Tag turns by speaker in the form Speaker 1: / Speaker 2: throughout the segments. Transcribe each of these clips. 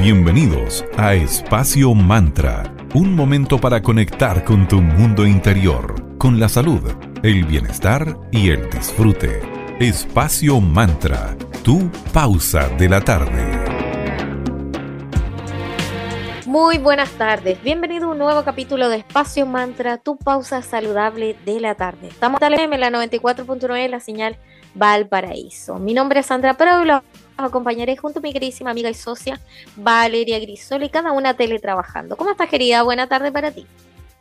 Speaker 1: Bienvenidos a Espacio Mantra, un momento para conectar con tu mundo interior, con la salud, el bienestar y el disfrute. Espacio Mantra, tu pausa de la tarde.
Speaker 2: Muy buenas tardes, bienvenido a un nuevo capítulo de Espacio Mantra, tu pausa saludable de la tarde. Estamos en la 94.9, la señal Valparaíso. Mi nombre es Sandra Prado acompañaré junto a mi queridísima amiga y socia Valeria Grisoli, cada una teletrabajando. ¿Cómo estás, querida? Buena tarde para ti.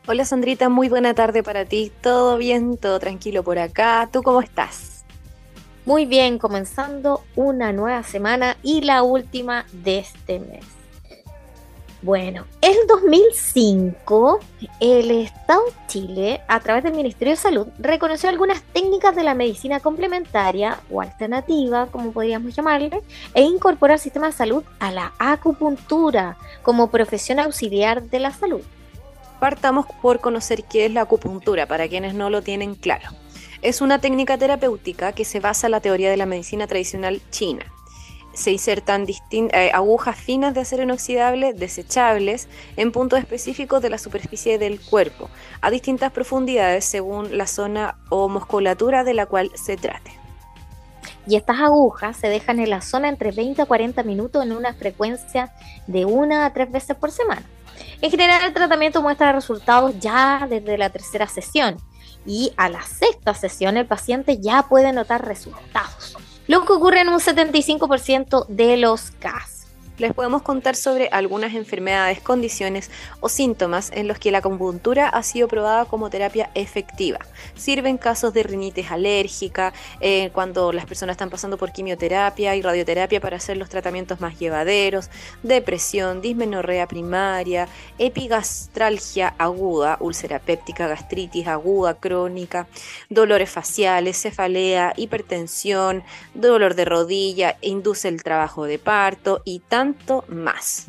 Speaker 3: Hola, Sandrita, muy buena tarde para ti. ¿Todo bien? ¿Todo tranquilo por acá? ¿Tú cómo estás?
Speaker 2: Muy bien, comenzando una nueva semana y la última de este mes. Bueno, en 2005 el Estado de Chile, a través del Ministerio de Salud, reconoció algunas técnicas de la medicina complementaria o alternativa, como podríamos llamarle, e incorporó al sistema de salud a la acupuntura como profesión auxiliar de la salud.
Speaker 3: Partamos por conocer qué es la acupuntura, para quienes no lo tienen claro. Es una técnica terapéutica que se basa en la teoría de la medicina tradicional china se insertan eh, agujas finas de acero inoxidable desechables en puntos específicos de la superficie del cuerpo, a distintas profundidades según la zona o musculatura de la cual se trate.
Speaker 2: Y estas agujas se dejan en la zona entre 20 a 40 minutos en una frecuencia de una a tres veces por semana. En general el tratamiento muestra resultados ya desde la tercera sesión y a la sexta sesión el paciente ya puede notar resultados lo que ocurre en un 75% de los casos
Speaker 3: les podemos contar sobre algunas enfermedades, condiciones o síntomas en los que la acupuntura ha sido probada como terapia efectiva. Sirve en casos de rinitis alérgica, eh, cuando las personas están pasando por quimioterapia y radioterapia para hacer los tratamientos más llevaderos, depresión, dismenorrea primaria, epigastralgia aguda, úlcera péptica, gastritis aguda, crónica, dolores faciales, cefalea, hipertensión, dolor de rodilla, induce el trabajo de parto y más.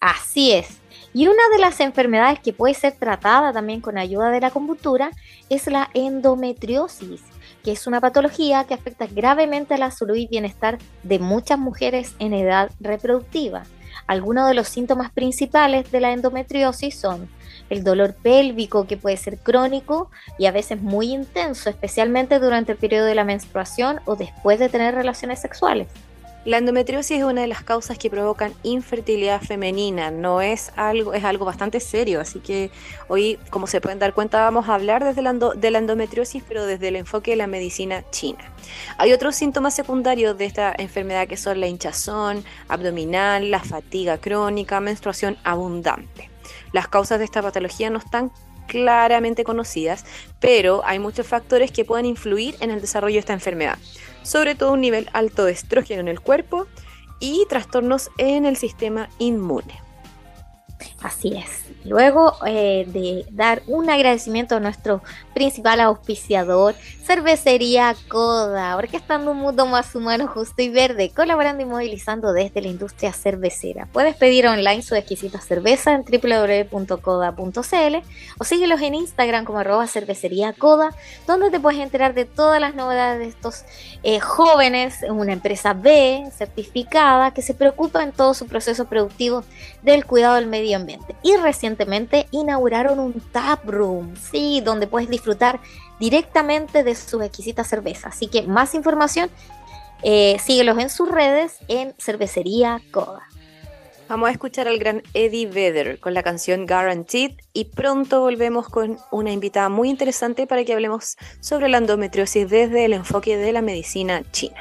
Speaker 2: Así es. Y una de las enfermedades que puede ser tratada también con ayuda de la acupuntura es la endometriosis, que es una patología que afecta gravemente a la salud y bienestar de muchas mujeres en edad reproductiva. Algunos de los síntomas principales de la endometriosis son el dolor pélvico que puede ser crónico y a veces muy intenso, especialmente durante el periodo de la menstruación o después de tener relaciones sexuales.
Speaker 3: La endometriosis es una de las causas que provocan infertilidad femenina, no es algo, es algo bastante serio, así que hoy, como se pueden dar cuenta, vamos a hablar desde la de la endometriosis, pero desde el enfoque de la medicina china. Hay otros síntomas secundarios de esta enfermedad que son la hinchazón abdominal, la fatiga crónica, menstruación abundante. Las causas de esta patología no están claramente conocidas, pero hay muchos factores que pueden influir en el desarrollo de esta enfermedad sobre todo un nivel alto de estrógeno en el cuerpo y trastornos en el sistema inmune.
Speaker 2: Así es. Luego eh, de dar un agradecimiento a nuestro principal auspiciador, Cervecería Coda, orquestando un mundo más humano, justo y verde, colaborando y movilizando desde la industria cervecera. Puedes pedir online su exquisita cerveza en www.coda.cl o síguelos en Instagram como arroba cervecería donde te puedes enterar de todas las novedades de estos eh, jóvenes, una empresa B certificada que se preocupa en todo su proceso productivo del cuidado del medio ambiente. Y recientemente inauguraron un tap room, sí, donde puedes disfrutar directamente de su exquisita cerveza. Así que más información, eh, síguelos en sus redes en Cervecería Coda.
Speaker 3: Vamos a escuchar al gran Eddie Vedder con la canción Guaranteed y pronto volvemos con una invitada muy interesante para que hablemos sobre la endometriosis desde el enfoque de la medicina china.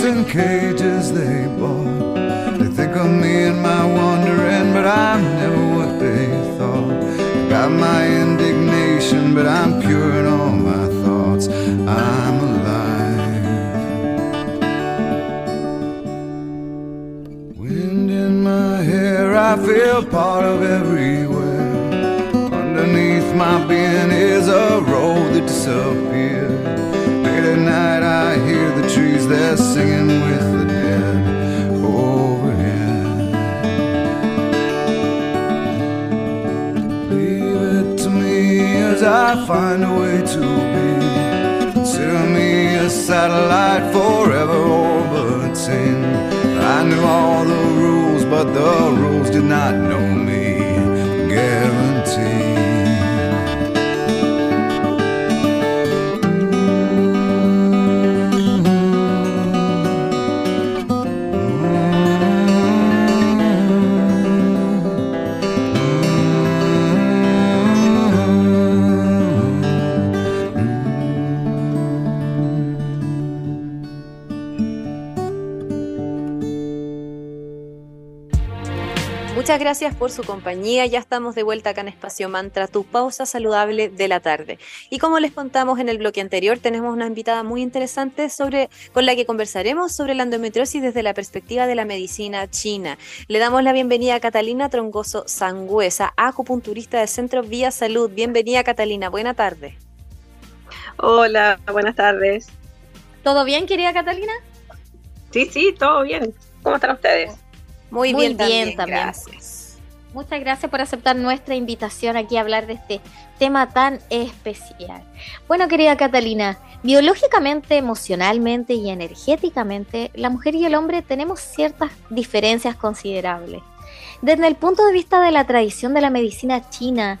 Speaker 4: In cages they bought. They think of me and my wandering, but I'm never what they thought. Got my indignation, but I'm pure in all my thoughts. I'm alive. Wind in my hair, I feel part of everywhere. Underneath my being is a road that disappeared. The singing with the dead overhead. Leave it to me as I find a way to be. Consider me a satellite forever orbiting. I knew all the rules, but the rules did not know me.
Speaker 3: Gracias por su compañía. Ya estamos de vuelta acá en Espacio Mantra, tu pausa saludable de la tarde. Y como les contamos en el bloque anterior, tenemos una invitada muy interesante sobre, con la que conversaremos sobre la endometriosis desde la perspectiva de la medicina china. Le damos la bienvenida a Catalina Trongoso Sangüesa, acupunturista del Centro Vía Salud. Bienvenida, Catalina. Buena tarde.
Speaker 5: Hola, buenas tardes.
Speaker 2: ¿Todo bien, querida Catalina?
Speaker 5: Sí, sí, todo bien. ¿Cómo están ustedes?
Speaker 3: Muy,
Speaker 2: Muy
Speaker 3: bien,
Speaker 2: bien
Speaker 3: también,
Speaker 2: también.
Speaker 3: Gracias.
Speaker 2: Muchas gracias por aceptar nuestra invitación aquí a hablar de este tema tan especial. Bueno, querida Catalina, biológicamente, emocionalmente y energéticamente, la mujer y el hombre tenemos ciertas diferencias considerables. Desde el punto de vista de la tradición de la medicina china,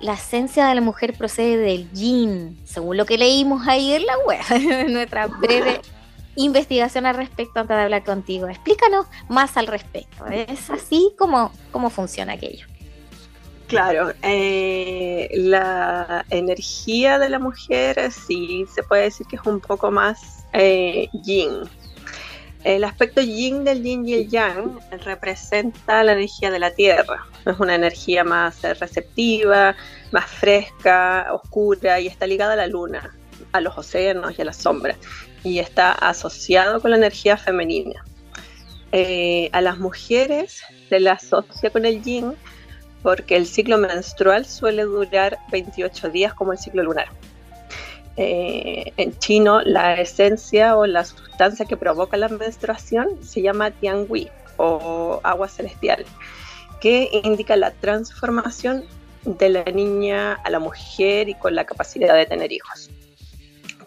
Speaker 2: la esencia de la mujer procede del yin, según lo que leímos ahí en la web, en nuestra breve investigación al respecto antes de hablar contigo. Explícanos más al respecto. ¿Es así como, funciona aquello?
Speaker 5: Claro, eh, la energía de la mujer sí se puede decir que es un poco más eh, yin. El aspecto yin del yin y el yang representa la energía de la tierra. Es una energía más eh, receptiva, más fresca, oscura y está ligada a la luna, a los océanos y a las sombras. Y está asociado con la energía femenina. Eh, a las mujeres se la asocia con el yin porque el ciclo menstrual suele durar 28 días como el ciclo lunar. Eh, en chino, la esencia o la sustancia que provoca la menstruación se llama tiangui o agua celestial, que indica la transformación de la niña a la mujer y con la capacidad de tener hijos.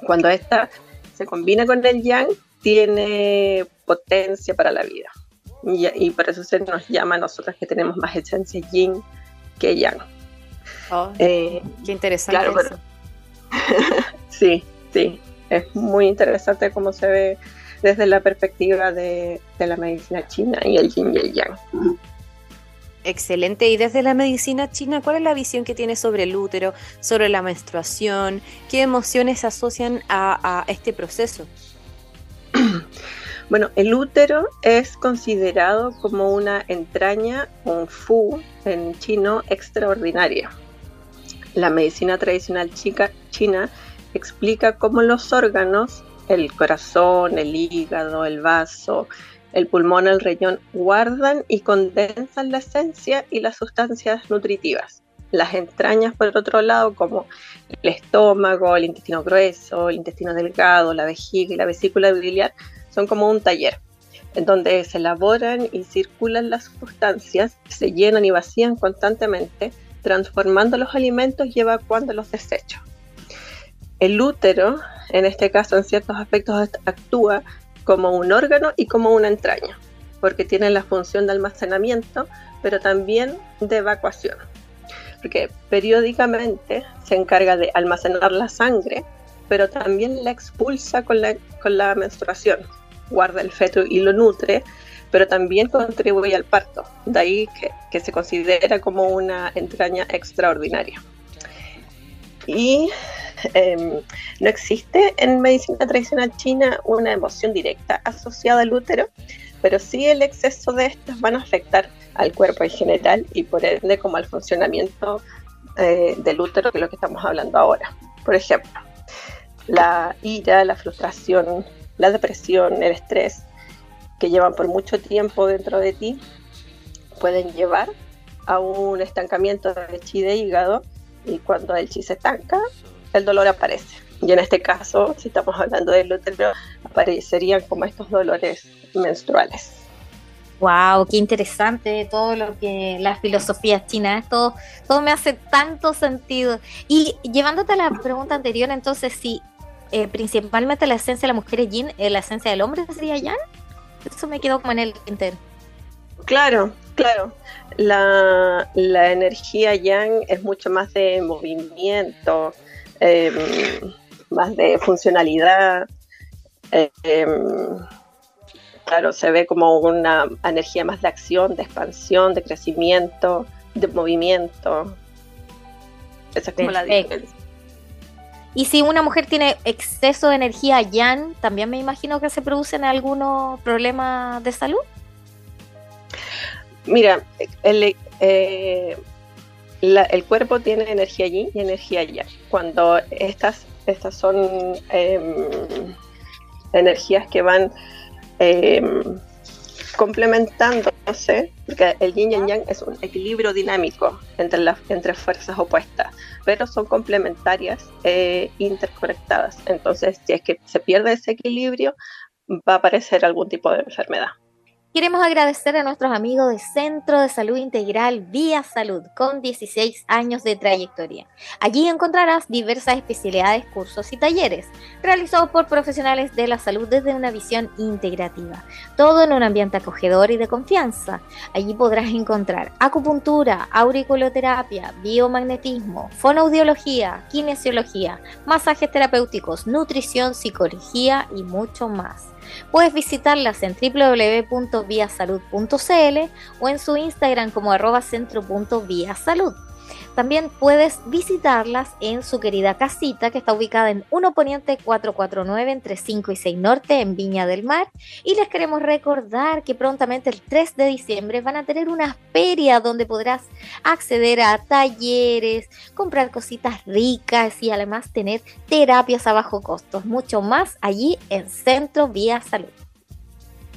Speaker 5: Cuando esta se combina con el yang, tiene potencia para la vida. Y, y por eso se nos llama a nosotras que tenemos más esencia yin que yang.
Speaker 3: Oh,
Speaker 5: Eh,
Speaker 3: qué interesante.
Speaker 5: claro,
Speaker 3: eso.
Speaker 5: pero- sí, sí. Es muy interesante cómo se ve desde la perspectiva de, de la medicina china y el yin y el yang.
Speaker 3: Excelente. Y desde la medicina china, ¿cuál es la visión que tiene sobre el útero, sobre la menstruación? ¿Qué emociones se asocian a, este proceso?
Speaker 5: Bueno, el útero es considerado como una entraña, un fu en chino, extraordinaria. La medicina tradicional china explica cómo los órganos, el corazón, el hígado, el vaso, el pulmón, el riñón, guardan y condensan la esencia y las sustancias nutritivas. Las entrañas, por otro lado, como el estómago, el intestino grueso, el intestino delgado, la vejiga y la vesícula biliar, son como un taller, en donde se elaboran y circulan las sustancias, se llenan y vacían constantemente, transformando los alimentos y evacuando los desechos. El útero en este caso en ciertos aspectos actúa como un órgano y como una entraña, porque tiene la función de almacenamiento, pero también de evacuación, porque periódicamente se encarga de almacenar la sangre, pero también la expulsa con la, con la menstruación, guarda el feto y lo nutre, pero también contribuye al parto, de ahí que, que se considera como una entraña extraordinaria. Y em, no existe en medicina tradicional china una emoción directa asociada al útero, pero sí el exceso de estas van a afectar al cuerpo en general y por ende como al funcionamiento eh, del útero, que es lo que estamos hablando ahora. Por ejemplo, la ira, la frustración, la depresión, el estrés que llevan por mucho tiempo dentro de ti pueden llevar a un estancamiento de chi de hígado y cuando el chi se estanca, el dolor aparece. Y en este caso, si estamos hablando del útero, aparecerían como estos dolores menstruales.
Speaker 2: Wow, qué interesante todo lo que la filosofía china, todo, todo me hace tanto sentido. Y llevándote a la pregunta anterior, entonces, si eh, principalmente la esencia de la mujer es yin, eh, la esencia del hombre sería yang, eso me quedó como en el inter.
Speaker 5: Claro, claro la, energía yang es mucho más de movimiento, em, más de funcionalidad. Em, claro, se ve como una energía más de acción, de expansión, de crecimiento, de movimiento. Esa es como la diferencia.
Speaker 2: Y si una mujer tiene exceso de energía yang, también me imagino que se producen algunos problemas de salud.
Speaker 5: Mira, el, eh, el cuerpo tiene energía yin y energía yang. Cuando estas, estas son em, energías que van em, complementándose, porque el yin y el yang es un equilibrio dinámico entre, las, entre fuerzas opuestas, pero son complementarias e interconectadas. Entonces, si es que se pierde ese equilibrio, va a aparecer algún tipo de enfermedad.
Speaker 2: Queremos agradecer a nuestros amigos de Centro de Salud Integral Vía Salud, con 16 años de trayectoria. Allí encontrarás diversas especialidades, cursos y talleres, realizados por profesionales de la salud desde una visión integrativa. Todo en un ambiente acogedor y de confianza. Allí podrás encontrar acupuntura, auriculoterapia, biomagnetismo, fonoaudiología, kinesiología, masajes terapéuticos, nutrición, psicología y mucho más. Puedes visitarlas en www.viasalud.cl o en su Instagram como arroba centro.viasalud. También puedes visitarlas en su querida casita que está ubicada en 1 Poniente 449 entre 5 y 6 Norte en Viña del Mar. Y les queremos recordar que prontamente el 3 de diciembre van a tener una feria donde podrás acceder a talleres, comprar cositas ricas y además tener terapias a bajo costo. Mucho más allí en Centro Vía Salud.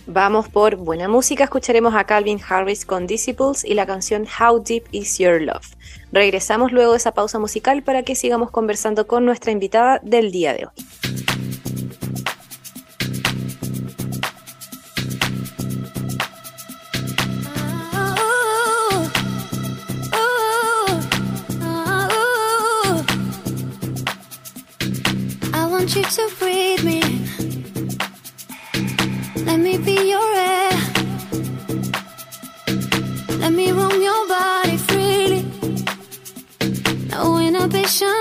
Speaker 6: Vamos por buena música, escucharemos a Calvin Harris con Disciples y la canción How Deep Is Your Love. Regresamos luego de esa pausa musical para que sigamos conversando con nuestra invitada del día de hoy. No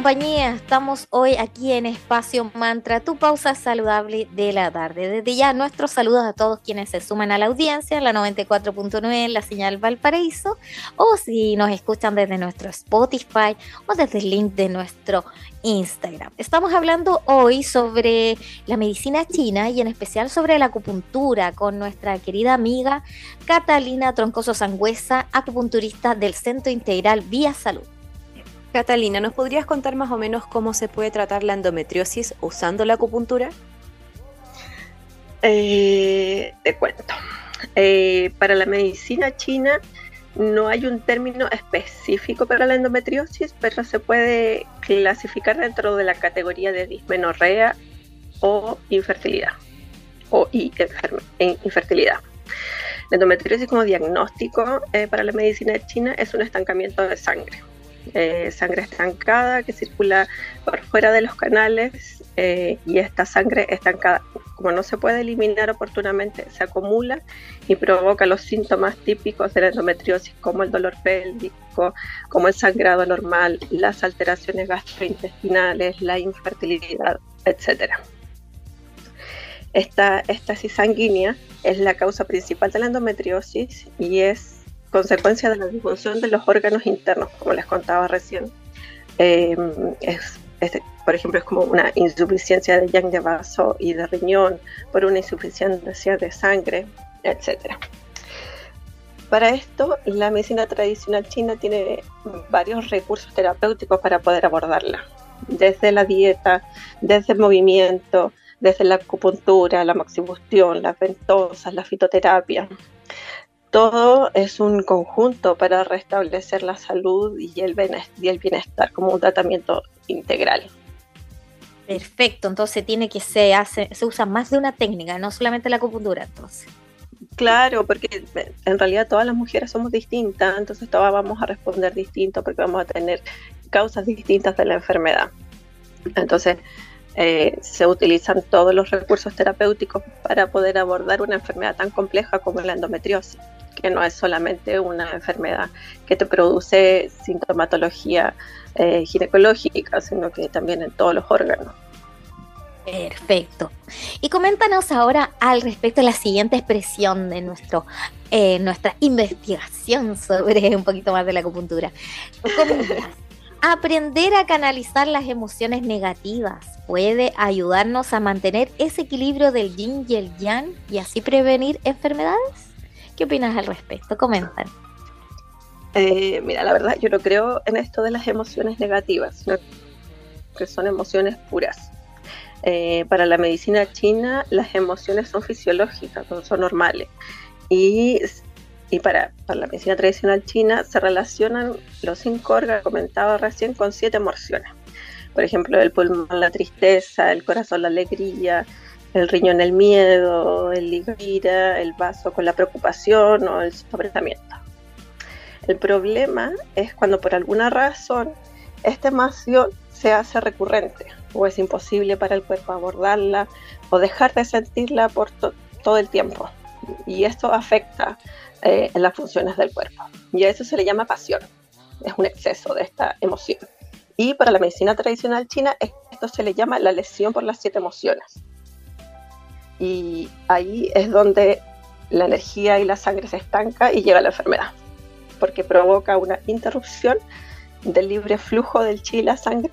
Speaker 2: compañía. Estamos hoy aquí en Espacio Mantra, tu pausa saludable de la tarde. Desde ya, nuestros saludos a todos quienes se suman a la audiencia, la 94.9 la señal Valparaíso, o si nos escuchan desde nuestro Spotify o desde el link de nuestro Instagram. Estamos hablando hoy sobre la medicina china y en especial sobre la acupuntura con nuestra querida amiga Catalina Troncoso Sangüesa, acupunturista del Centro Integral Vía Salud.
Speaker 3: Catalina, ¿nos podrías contar más o menos cómo se puede tratar la endometriosis usando la acupuntura?
Speaker 5: Eh, te cuento. Eh, para la medicina china no hay un término específico para la endometriosis, pero se puede clasificar dentro de la categoría de dismenorrea o infertilidad o infertilidad. La endometriosis como diagnóstico eh, para la medicina china es un estancamiento de sangre eh, sangre estancada que circula por fuera de los canales eh, y esta sangre estancada, como no se puede eliminar oportunamente, se acumula y provoca los síntomas típicos de la endometriosis como el dolor pélvico, como el sangrado normal, las alteraciones gastrointestinales, la infertilidad, etc. Esta estasis sanguínea es la causa principal de la endometriosis y es consecuencia de la disfunción de los órganos internos, como les contaba recién. Eh, es, por ejemplo, es como una insuficiencia de yang de vaso y de riñón, por una insuficiencia de sangre, etc. Para esto, la medicina tradicional china tiene varios recursos terapéuticos para poder abordarla, desde la dieta, desde el movimiento, desde la acupuntura, la moxibustión, las ventosas, la fitoterapia todo es un conjunto para restablecer la salud y el bienestar, como un tratamiento integral.
Speaker 2: Perfecto, entonces tiene que se hace, se usa más de una técnica, no solamente la acupuntura, entonces.
Speaker 5: Claro, porque en realidad todas las mujeres somos distintas, entonces todas vamos a responder distinto porque vamos a tener causas distintas de la enfermedad. Entonces, eh, se utilizan todos los recursos terapéuticos para poder abordar una enfermedad tan compleja como la endometriosis que no es solamente una enfermedad que te produce sintomatología eh, ginecológica, sino que también en todos los órganos.
Speaker 2: Perfecto. Y coméntanos ahora al respecto de la siguiente expresión de nuestro, eh, nuestra investigación sobre un poquito más de la acupuntura. Aprender a canalizar las emociones negativas puede ayudarnos a mantener ese equilibrio del yin y el yang y así prevenir enfermedades. ¿Qué opinas al respecto? Comentan.
Speaker 5: Eh, mira, la verdad, yo no creo en esto de las emociones negativas, que son emociones puras. Eh, para la medicina china, las emociones son fisiológicas, son normales. Y, y para, para, la medicina tradicional china se relacionan los cinco órganos, comentaba recién, con siete emociones. Por ejemplo, el pulmón la tristeza, el corazón la alegría, el riñón el miedo, el hígado el vaso con la preocupación o el sobresamiento. El problema es cuando por alguna razón esta emoción se hace recurrente o es imposible para el cuerpo abordarla o dejar de sentirla por todo el tiempo. Y esto afecta eh, las funciones del cuerpo. Y a eso se le llama pasión. Es un exceso de esta emoción. Y para la medicina tradicional china esto se le llama la lesión por las siete emociones. Y ahí es donde la energía y la sangre se estanca y llega la enfermedad, porque provoca una interrupción del libre flujo del chi y la sangre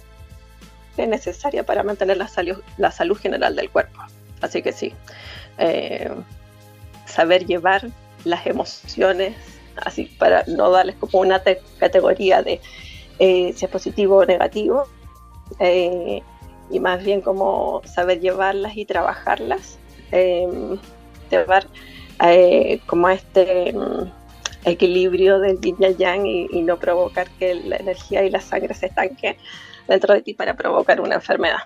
Speaker 5: necesaria para mantener la salud, la salud general del cuerpo. Así que sí, eh, saber llevar las emociones, así para no darles como una categoría de eh, si es positivo o negativo, eh, y más bien como saber llevarlas y trabajarlas llevar eh, como este mm, equilibrio del yin y yang y, no provocar que la energía y la sangre se estanque dentro de ti para provocar una enfermedad.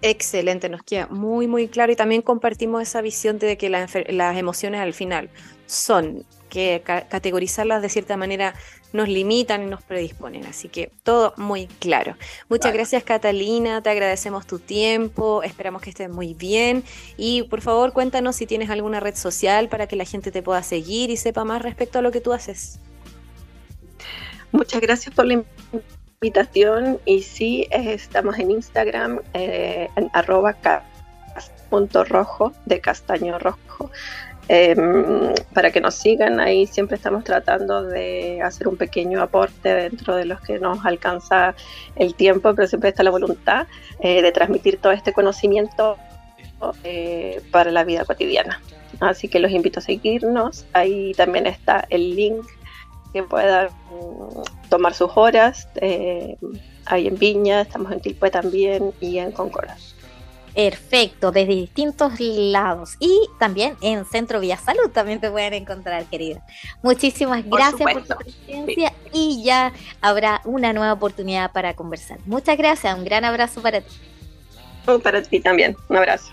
Speaker 3: Excelente, nos queda muy, muy claro y también compartimos esa visión de que las emociones al final son que categorizarlas de cierta manera nos limitan y nos predisponen. Así que todo muy claro. Muchas gracias Catalina, te agradecemos tu tiempo, esperamos que estés muy bien y por favor cuéntanos si tienes alguna red social para que la gente te pueda seguir y sepa más respecto a lo que tú haces.
Speaker 5: Muchas gracias por la invitación y sí, estamos en Instagram eh, en arroba punto rojo de castaño rojo Em, para que nos sigan. Ahí siempre estamos tratando de hacer un pequeño aporte dentro de los que nos alcanza el tiempo, pero siempre está la voluntad eh, de transmitir todo este conocimiento eh, para la vida cotidiana. Así que los invito a seguirnos. Ahí también está el link que puedan mm, tomar sus horas. Eh, ahí en Viña, estamos en Tilpue también y en Concordia.
Speaker 7: Perfecto, desde distintos lados. Y también en Centro Vía Salud también te pueden encontrar, querida. Muchísimas gracias por, tu presencia y ya habrá una nueva oportunidad para conversar. Muchas gracias, un gran abrazo para ti.
Speaker 5: Para ti también, un abrazo.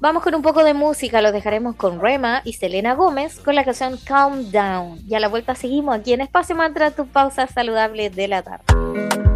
Speaker 7: Vamos con un poco de música, los dejaremos con Rema y Selena Gómez con la canción Calm Down. Y a la vuelta seguimos aquí en Espacio Mantra, tu pausa saludable de la tarde.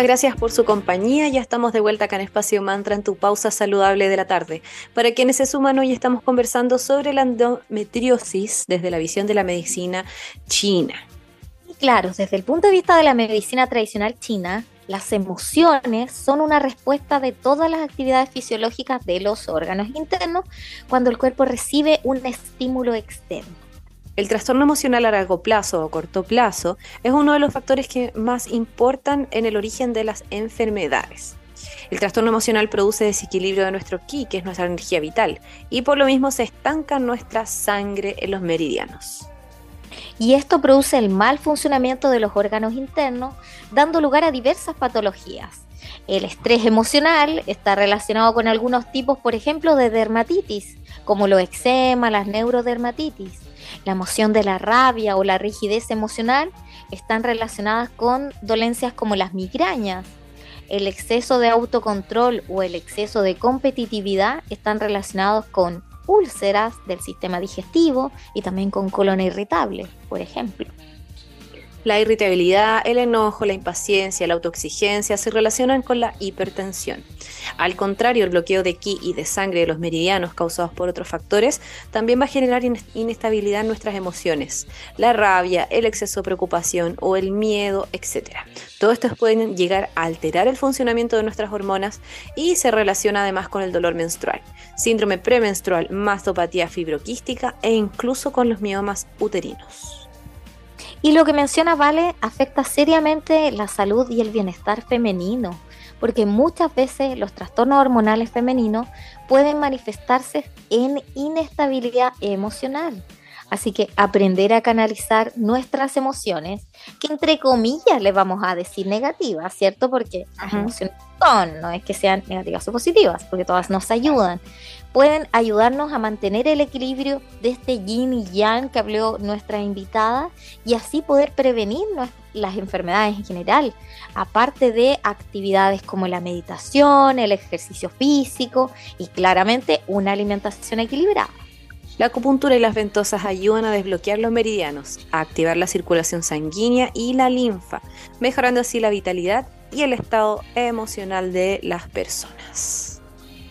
Speaker 3: Muchas gracias por su compañía. Ya estamos de vuelta acá en Espacio Mantra en tu pausa saludable de la tarde. Para quienes se suman hoy estamos conversando sobre la endometriosis desde la visión de la medicina china.
Speaker 2: Claro, desde el punto de vista de la medicina tradicional china, las emociones son una respuesta de todas las actividades fisiológicas de los órganos internos cuando el cuerpo recibe un estímulo externo.
Speaker 3: El trastorno emocional a largo plazo o corto plazo es uno de los factores que más importan en el origen de las enfermedades. El trastorno emocional produce desequilibrio de nuestro ki, que es nuestra energía vital, y por lo mismo se estanca nuestra sangre en los meridianos.
Speaker 2: Y esto produce el mal funcionamiento de los órganos internos, dando lugar a diversas patologías. El estrés emocional está relacionado con algunos tipos, por ejemplo, de dermatitis, como los eczema, las neurodermatitis. La emoción de la rabia o la rigidez emocional están relacionadas con dolencias como las migrañas. El exceso de autocontrol o el exceso de competitividad están relacionados con úlceras del sistema digestivo y también con colon irritable, por ejemplo.
Speaker 3: La irritabilidad, el enojo, la impaciencia, la autoexigencia se relacionan con la hipertensión. Al contrario, el bloqueo de ki y de sangre de los meridianos causados por otros factores también va a generar inestabilidad en nuestras emociones, la rabia, el exceso de preocupación o el miedo, etc. Todo esto pueden llegar a alterar el funcionamiento de nuestras hormonas y se relaciona además con el dolor menstrual, síndrome premenstrual, mastopatía fibroquística e incluso con los miomas uterinos.
Speaker 2: Y lo que menciona Vale afecta seriamente la salud y el bienestar femenino, porque muchas veces los trastornos hormonales femeninos pueden manifestarse en inestabilidad emocional. Así que aprender a canalizar nuestras emociones, que entre comillas le vamos a decir negativas, ¿cierto? Porque las emociones son, no es que sean negativas o positivas, porque todas nos ayudan. Pueden ayudarnos a mantener el equilibrio de este yin y yang que habló nuestra invitada y así poder prevenir las enfermedades en general, aparte de actividades como la meditación, el ejercicio físico y claramente una alimentación equilibrada.
Speaker 3: La acupuntura y las ventosas ayudan a desbloquear los meridianos, a activar la circulación sanguínea y la linfa, mejorando así la vitalidad y el estado emocional de las personas.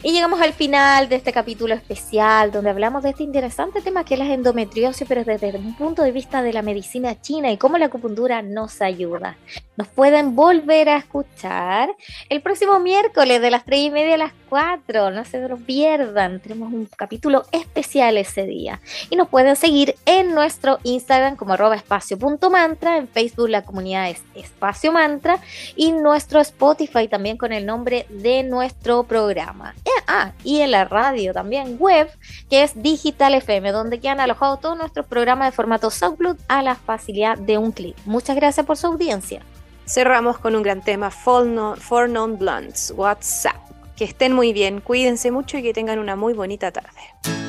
Speaker 2: Y llegamos al final de este capítulo especial donde hablamos de este interesante tema que es la endometriosis, pero desde un punto de vista de la medicina china y cómo la acupuntura nos ayuda. Nos pueden volver a escuchar el próximo miércoles de las 3 y media a las 4. No se lo pierdan. Tenemos un capítulo especial ese día. Y nos pueden seguir en nuestro Instagram como arroba espacio.mantra. En Facebook la comunidad es Espacio Mantra. Y nuestro Spotify también con el nombre de nuestro programa. Ah, y en la radio también web, que es Digital FM, donde quedan alojados todos nuestros programas de formato SoundCloud a la facilidad de un clic. Muchas gracias por su audiencia.
Speaker 3: Cerramos con un gran tema, For, no, For Non Blondes, WhatsApp. Que estén muy bien, cuídense mucho y que tengan una muy bonita tarde.